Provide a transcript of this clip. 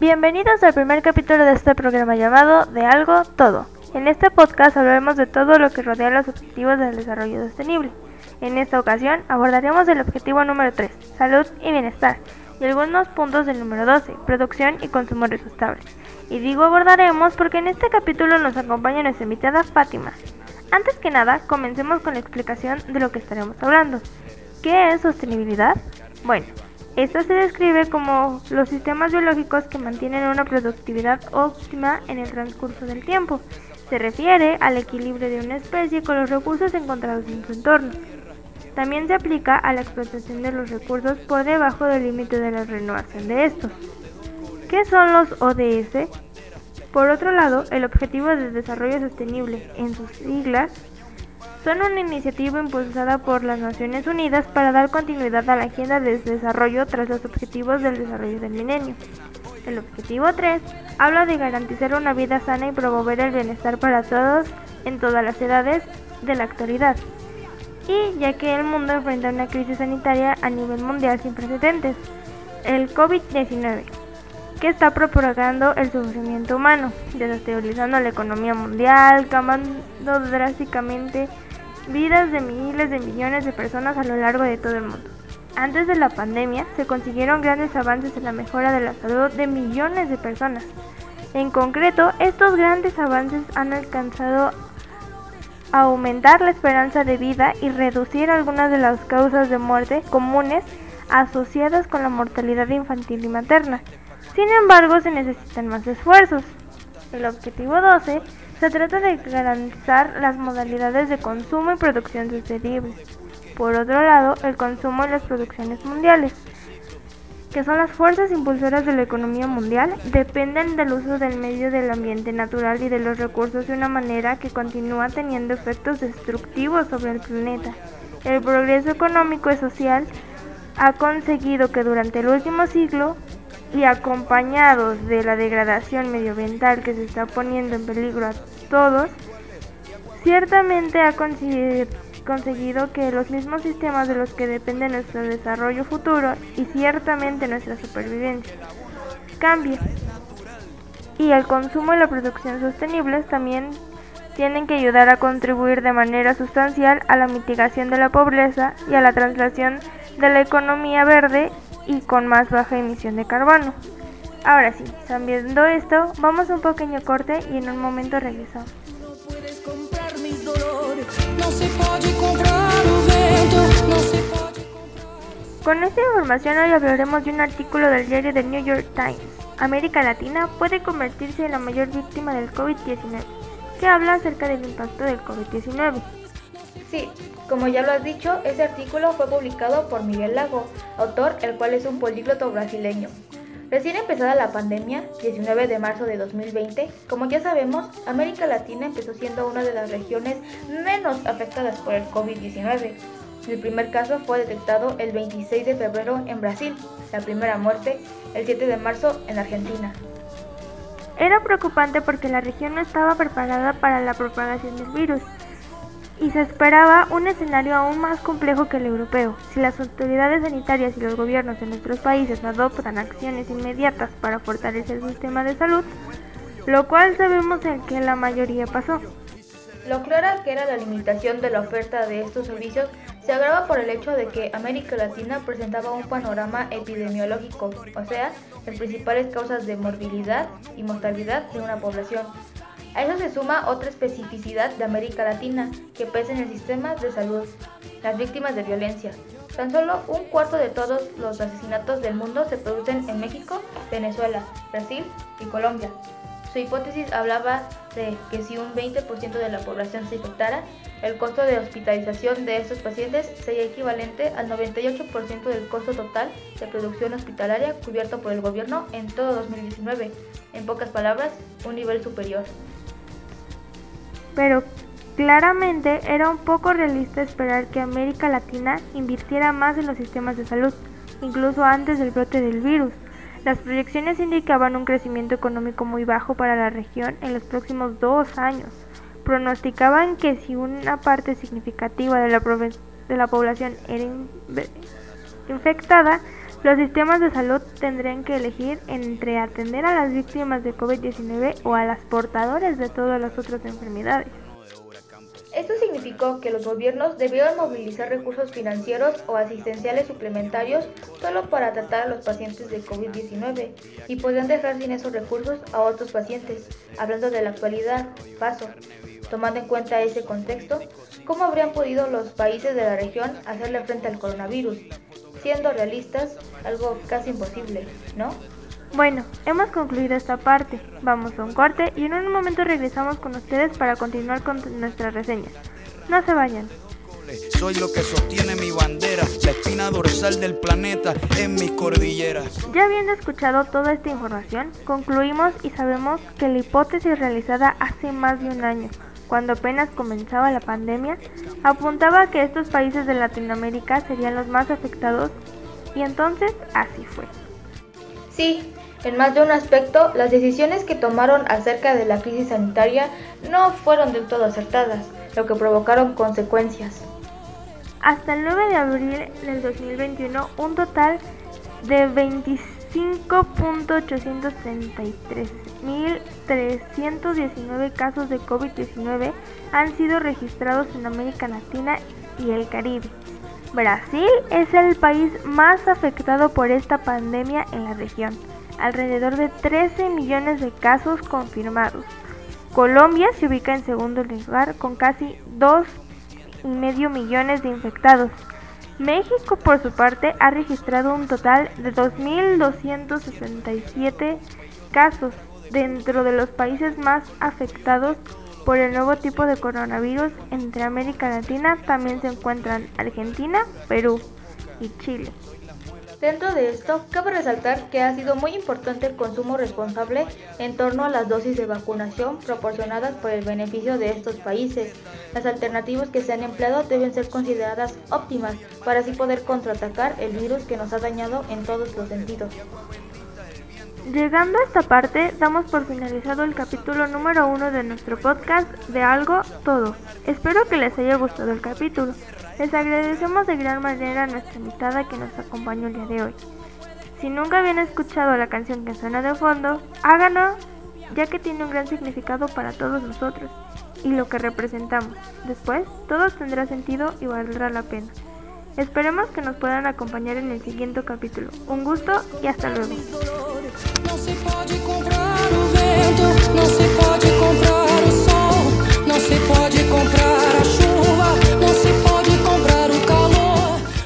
Bienvenidos al primer capítulo de este programa llamado De algo todo. En este podcast hablaremos de todo lo que rodea los objetivos del desarrollo sostenible. En esta ocasión abordaremos el objetivo número 3, salud y bienestar, y algunos puntos del número 12, producción y consumo responsable. Y digo abordaremos porque en este capítulo nos acompaña nuestra invitada Fátima. Antes que nada, comencemos con la explicación de lo que estaremos hablando. ¿Qué es sostenibilidad? Bueno, esta se describe como los sistemas biológicos que mantienen una productividad óptima en el transcurso del tiempo. Se refiere al equilibrio de una especie con los recursos encontrados en su entorno. También se aplica a la explotación de los recursos por debajo del límite de la renovación de estos. ¿Qué son los ODS? Por otro lado, el Objetivo de Desarrollo Sostenible, en sus siglas, son una iniciativa impulsada por las Naciones Unidas para dar continuidad a la agenda de desarrollo tras los objetivos del desarrollo del milenio. El objetivo 3 habla de garantizar una vida sana y promover el bienestar para todos en todas las edades de la actualidad. Y ya que el mundo enfrenta una crisis sanitaria a nivel mundial sin precedentes, el COVID-19 que está propagando el sufrimiento humano, desestabilizando la economía mundial, cambiando drásticamente vidas de miles de millones de personas a lo largo de todo el mundo. Antes de la pandemia se consiguieron grandes avances en la mejora de la salud de millones de personas. En concreto, estos grandes avances han alcanzado a aumentar la esperanza de vida y reducir algunas de las causas de muerte comunes asociadas con la mortalidad infantil y materna. Sin embargo, se necesitan más esfuerzos. El objetivo 12 se trata de garantizar las modalidades de consumo y producción sostenibles. Por otro lado, el consumo y las producciones mundiales, que son las fuerzas impulsoras de la economía mundial, dependen del uso del medio del ambiente natural y de los recursos de una manera que continúa teniendo efectos destructivos sobre el planeta. El progreso económico y social ha conseguido que durante el último siglo y acompañados de la degradación medioambiental que se está poniendo en peligro todos, ciertamente ha conseguido que los mismos sistemas de los que depende nuestro desarrollo futuro y ciertamente nuestra supervivencia cambien. Y el consumo y la producción sostenibles también tienen que ayudar a contribuir de manera sustancial a la mitigación de la pobreza y a la translación de la economía verde y con más baja emisión de carbono. Ahora sí, sabiendo esto, vamos a un pequeño corte y en un momento regresamos. Con esta información hoy hablaremos de un artículo del diario The New York Times. América Latina puede convertirse en la mayor víctima del COVID-19, que habla acerca del impacto del COVID-19. Sí, como ya lo has dicho, ese artículo fue publicado por Miguel Lago, autor el cual es un polígloto brasileño. Recién empezada la pandemia, 19 de marzo de 2020, como ya sabemos, América Latina empezó siendo una de las regiones menos afectadas por el COVID-19. El primer caso fue detectado el 26 de febrero en Brasil, la primera muerte el 7 de marzo en Argentina. Era preocupante porque la región no estaba preparada para la propagación del virus y se esperaba un escenario aún más complejo que el europeo. Si las autoridades sanitarias y los gobiernos de nuestros países adoptan acciones inmediatas para fortalecer el sistema de salud, lo cual sabemos en que la mayoría pasó. Lo clara que era la limitación de la oferta de estos servicios se agrava por el hecho de que América Latina presentaba un panorama epidemiológico, o sea, las principales causas de morbilidad y mortalidad de una población, a eso se suma otra especificidad de América Latina que pesa en el sistema de salud, las víctimas de violencia. Tan solo un cuarto de todos los asesinatos del mundo se producen en México, Venezuela, Brasil y Colombia. Su hipótesis hablaba de que si un 20% de la población se infectara, el costo de hospitalización de estos pacientes sería equivalente al 98% del costo total de producción hospitalaria cubierto por el gobierno en todo 2019. En pocas palabras, un nivel superior pero claramente era un poco realista esperar que América Latina invirtiera más en los sistemas de salud, incluso antes del brote del virus. Las proyecciones indicaban un crecimiento económico muy bajo para la región en los próximos dos años. Pronosticaban que si una parte significativa de la, de la población era infectada, Los sistemas de salud tendrían que elegir entre atender a las víctimas de COVID-19 o a las portadoras de todas las otras enfermedades. Esto significó que los gobiernos debieron movilizar recursos financieros o asistenciales suplementarios solo para tratar a los pacientes de COVID-19 y podrían dejar sin esos recursos a otros pacientes. Hablando de la actualidad, paso. Tomando en cuenta ese contexto, ¿cómo habrían podido los países de la región hacerle frente al coronavirus? Siendo realistas, algo casi imposible, ¿no? Bueno, hemos concluido esta parte. Vamos a un corte y en un momento regresamos con ustedes para continuar con nuestras reseñas. No se vayan. Soy lo que sostiene mi bandera, la espina dorsal del planeta en mis cordilleras. Ya habiendo escuchado toda esta información, concluimos y sabemos que la hipótesis realizada hace más de un año cuando apenas comenzaba la pandemia, apuntaba que estos países de Latinoamérica serían los más afectados y entonces así fue. Sí, en más de un aspecto, las decisiones que tomaron acerca de la crisis sanitaria no fueron del todo acertadas, lo que provocaron consecuencias. Hasta el 9 de abril del 2021, un total de 25.833.319 casos de COVID-19 han sido registrados en América Latina y el Caribe. Brasil es el país más afectado por esta pandemia en la región, alrededor de 13 millones de casos confirmados. Colombia se ubica en segundo lugar con casi 2,5 millones de infectados. México, por su parte, ha registrado un total de 2.267 casos dentro de los países más afectados por el nuevo tipo de coronavirus. Entre América Latina también se encuentran Argentina, Perú y Chile. Dentro de esto, cabe resaltar que ha sido muy importante el consumo responsable en torno a las dosis de vacunación proporcionadas por el beneficio de estos países. Las alternativas que se han empleado deben ser consideradas óptimas para así poder contraatacar el virus que nos ha dañado en todos los sentidos. Llegando a esta parte, damos por finalizado el capítulo número uno de nuestro podcast de Algo Todo. Espero que les haya gustado el capítulo. Les agradecemos de gran manera a nuestra invitada que nos acompañó el día de hoy. Si nunca habían escuchado la canción que suena de fondo, háganlo, ya que tiene un gran significado para todos nosotros y lo que representamos. Después, todo tendrá sentido y valdrá la pena. Esperemos que nos puedan acompañar en el siguiente capítulo. Un gusto y hasta luego.